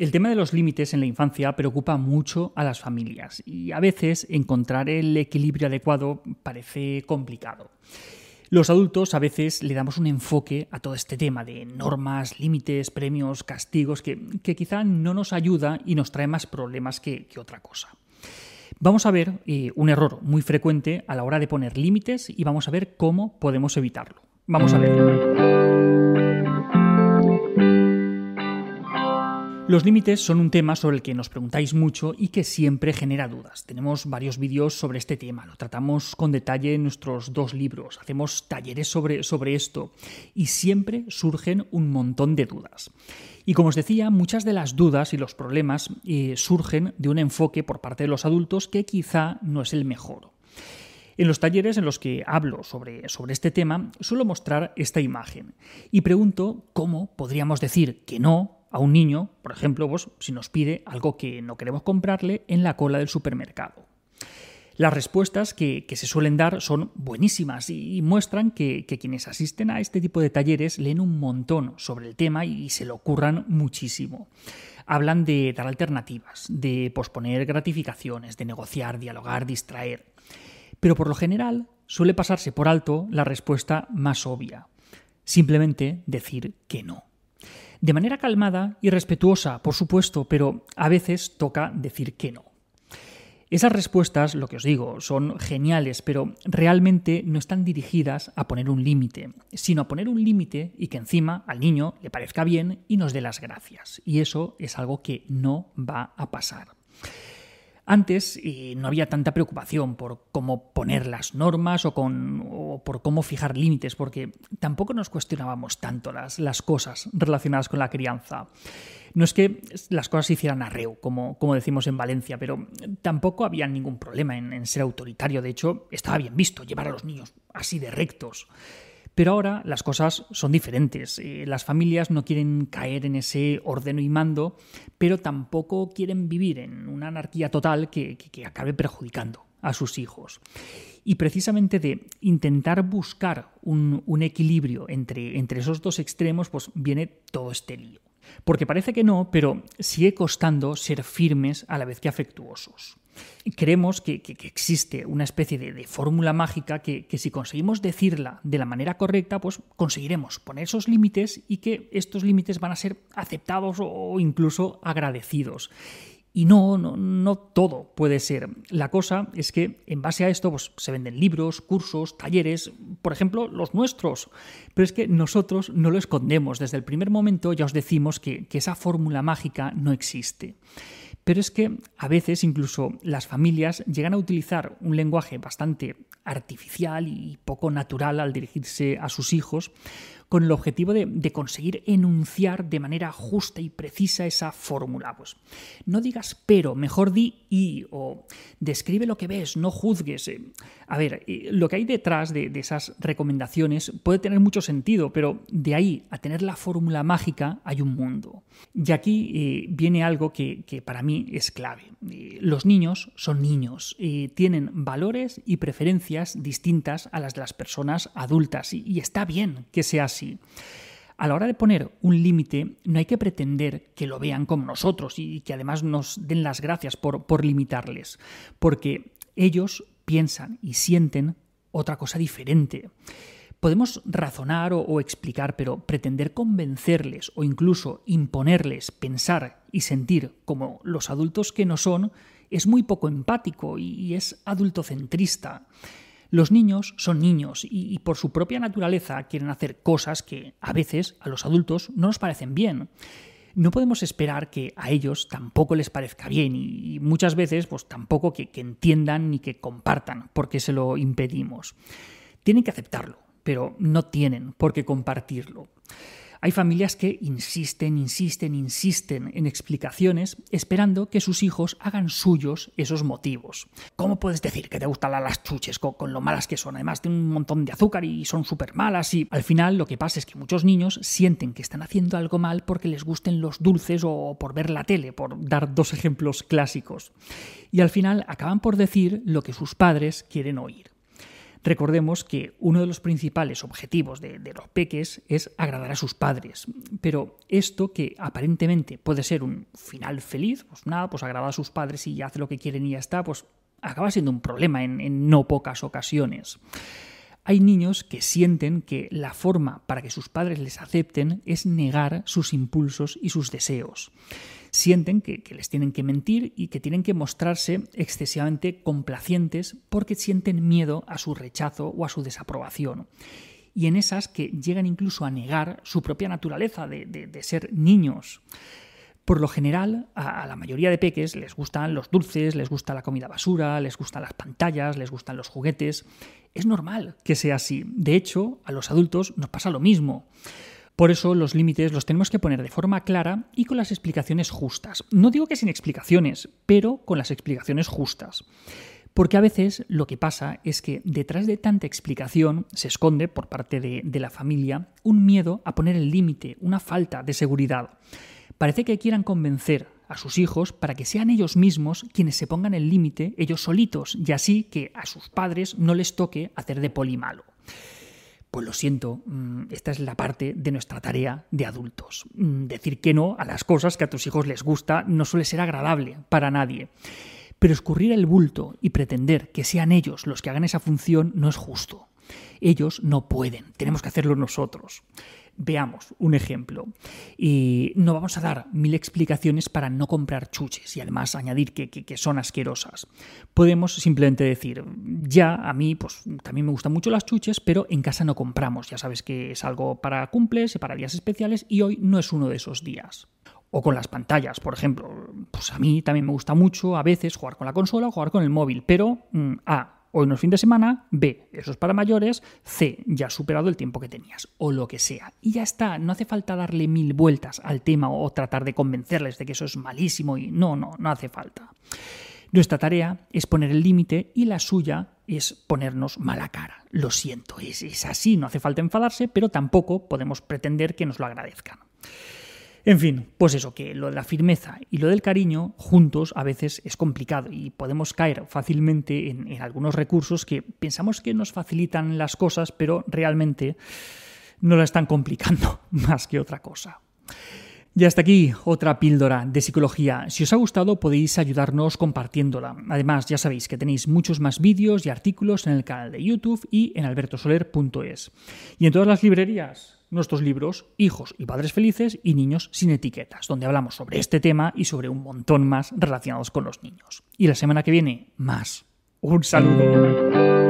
El tema de los límites en la infancia preocupa mucho a las familias y a veces encontrar el equilibrio adecuado parece complicado. Los adultos a veces le damos un enfoque a todo este tema de normas, límites, premios, castigos, que, quizá no nos ayuda y nos trae más problemas que, otra cosa. Vamos a ver eh, un error muy frecuente a la hora de poner límites y vamos a ver cómo podemos evitarlo. Vamos a ver. Los límites son un tema sobre el que nos preguntáis mucho y que siempre genera dudas. Tenemos varios vídeos sobre este tema, lo tratamos con detalle en nuestros dos libros, hacemos talleres sobre, sobre esto y siempre surgen un montón de dudas. Y como os decía, muchas de las dudas y los problemas eh, surgen de un enfoque por parte de los adultos que quizá no es el mejor. En los talleres en los que hablo sobre, sobre, este tema, suelo mostrar esta imagen y pregunto cómo podríamos decir que no a un niño, por ejemplo, pues, si nos pide algo que no queremos comprarle en la cola del supermercado. Las respuestas que, se suelen dar son buenísimas y, muestran que, quienes asisten a este tipo de talleres leen un montón sobre el tema y se lo ocurran muchísimo. Hablan de dar alternativas, de posponer gratificaciones, de negociar, dialogar, distraer. Pero por lo general suele pasarse por alto la respuesta más obvia, simplemente decir que no. De manera calmada y respetuosa, por supuesto, pero a veces toca decir que no. Esas respuestas, lo que os digo, son geniales, pero realmente no están dirigidas a poner un límite, sino a poner un límite y que encima al niño le parezca bien y nos dé las gracias. Y eso es algo que no va a pasar. Antes no había tanta preocupación por cómo poner las normas o, por cómo fijar límites, porque tampoco nos cuestionábamos tanto las, cosas relacionadas con la crianza. No es que las cosas se hicieran arreo, como, como decimos en Valencia, pero tampoco había ningún problema en, en ser autoritario. De hecho, estaba bien visto llevar a los niños así de rectos. Pero ahora las cosas son diferentes. Eh, las familias no quieren caer en ese ordeno y mando, pero tampoco quieren vivir en una anarquía total que, acabe perjudicando a sus hijos. Y precisamente de intentar buscar un, equilibrio entre, entre esos dos extremos, pues viene todo este lío. Porque parece que no, pero sigue costando ser firmes a la vez que afectuosos. Creemos que, existe una especie de, fórmula mágica que, si conseguimos decirla de la manera correcta, pues conseguiremos poner esos límites y que estos límites van a ser aceptados o incluso agradecidos. Y no, no, no todo puede ser. La cosa es que en base a esto pues, se venden libros, cursos, talleres, por ejemplo, los nuestros. Pero es que nosotros no lo escondemos. Desde el primer momento ya os decimos que, que esa fórmula mágica no existe. Pero es que a veces incluso las familias llegan a utilizar un lenguaje bastante artificial y poco natural al dirigirse a sus hijos, con el objetivo de, conseguir enunciar de manera justa y precisa esa fórmula. Pues no digas pero, mejor di y o describe lo que ves, no juzgues. Eh, a ver, eh, lo que hay detrás de, esas recomendaciones puede tener mucho sentido, pero de ahí a tener la fórmula mágica hay un mundo. Y aquí eh, viene algo que, para mí es clave. los niños son niños, tienen valores y preferencias distintas a las de las personas adultas y está bien que sea así. A la hora de poner un límite, no hay que pretender que lo vean como nosotros y que además nos den las gracias por, limitarles, porque ellos piensan y sienten otra cosa diferente. Podemos razonar o, explicar, pero pretender convencerles o incluso imponerles pensar y sentir como los adultos que no son es muy poco empático y es adultocentrista. Los niños son niños y, por su propia naturaleza quieren hacer cosas que a veces a los adultos no nos parecen bien. No podemos esperar que a ellos tampoco les parezca bien y, muchas veces pues tampoco que, que entiendan ni que compartan porque se lo impedimos. Tienen que aceptarlo, pero no tienen por qué compartirlo. Hay familias que insisten, insisten, insisten en explicaciones esperando que sus hijos hagan suyos esos motivos. ¿Cómo puedes decir que te gustan las chuches con, lo malas que son? Además de un montón de azúcar y son súper malas y al final lo que pasa es que muchos niños sienten que están haciendo algo mal porque les gusten los dulces o por ver la tele, por dar dos ejemplos clásicos. Y al final acaban por decir lo que sus padres quieren oír. Recordemos que uno de los principales objetivos de, los peques es agradar a sus padres, pero esto que aparentemente puede ser un final feliz, pues nada, pues agrada a sus padres y hace lo que quieren y ya está, pues acaba siendo un problema en no pocas ocasiones. Hay niños que sienten que la forma para que sus padres les acepten es negar sus impulsos y sus deseos. Sienten que, les tienen que mentir y que tienen que mostrarse excesivamente complacientes porque sienten miedo a su rechazo o a su desaprobación y en esas que llegan incluso a negar su propia naturaleza de, ser niños. Por lo general, a, la mayoría de peques les gustan los dulces, les gusta la comida basura, les gustan las pantallas, les gustan los juguetes. Es normal que sea así. De hecho, a los adultos nos pasa lo mismo. Por eso los límites los tenemos que poner de forma clara y con las explicaciones justas. No digo que sin explicaciones, pero con las explicaciones justas. Porque a veces lo que pasa es que detrás de tanta explicación se esconde por parte de, de la familia un miedo a poner el límite, una falta de seguridad. Parece que quieran convencer a sus hijos para que sean ellos mismos quienes se pongan el límite ellos solitos y así que a sus padres no les toque hacer de poli malo. Pues lo siento, mm, esta es la parte de nuestra tarea de adultos. Mm, decir que no a las cosas que a tus hijos les gusta no suele ser agradable para nadie. Pero escurrir el bulto y pretender que sean ellos los que hagan esa función no es justo. Ellos no pueden, tenemos que hacerlo nosotros. Veamos un ejemplo. Y no vamos a dar mil explicaciones para no comprar chuches y además añadir que, son asquerosas. Podemos simplemente decir, ya a mí pues también me gustan mucho las chuches, pero en casa no compramos. Ya sabes que es algo para cumples y para días especiales y hoy no es uno de esos días. O con las pantallas, por ejemplo. Pues a mí también me gusta mucho a veces jugar con la consola o jugar con el móvil, pero mm, A, Hoy no es fin de semana, B, eso es para mayores, C, ya has superado el tiempo que tenías, o lo que sea. Y ya está, no hace falta darle mil vueltas al tema o tratar de convencerles de que eso es malísimo y no, no, no hace falta. Nuestra tarea es poner el límite y la suya es ponernos mala cara. Lo siento, es, es así, no hace falta enfadarse, pero tampoco podemos pretender que nos lo agradezcan. En fin, pues eso, que lo de la firmeza y lo del cariño juntos a veces es complicado y podemos caer fácilmente en, algunos recursos que pensamos que nos facilitan las cosas, pero realmente no la están complicando más que otra cosa. Y hasta aquí otra píldora de psicología. Si os ha gustado podéis ayudarnos compartiéndola. Además ya sabéis que tenéis muchos más vídeos y artículos en el canal de YouTube y en albertosoler.es. Y en todas las librerías nuestros libros Hijos y Padres Felices y Niños sin Etiquetas, donde hablamos sobre este tema y sobre un montón más relacionados con los niños. Y la semana que viene, más. Un saludo.